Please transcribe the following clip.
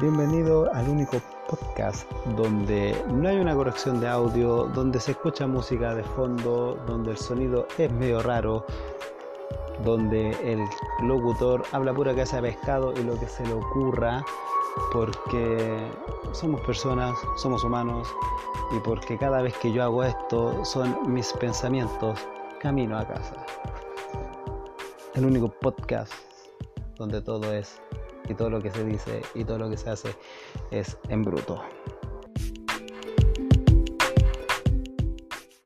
Bienvenido al único podcast donde no hay una corrección de audio, donde se escucha música de fondo, donde el sonido es medio raro, donde el locutor habla pura casa de pescado y lo que se le ocurra, porque somos personas, somos humanos y porque cada vez que yo hago esto son mis pensamientos camino a casa. El único podcast donde todo es y todo lo que se dice y todo lo que se hace es en bruto.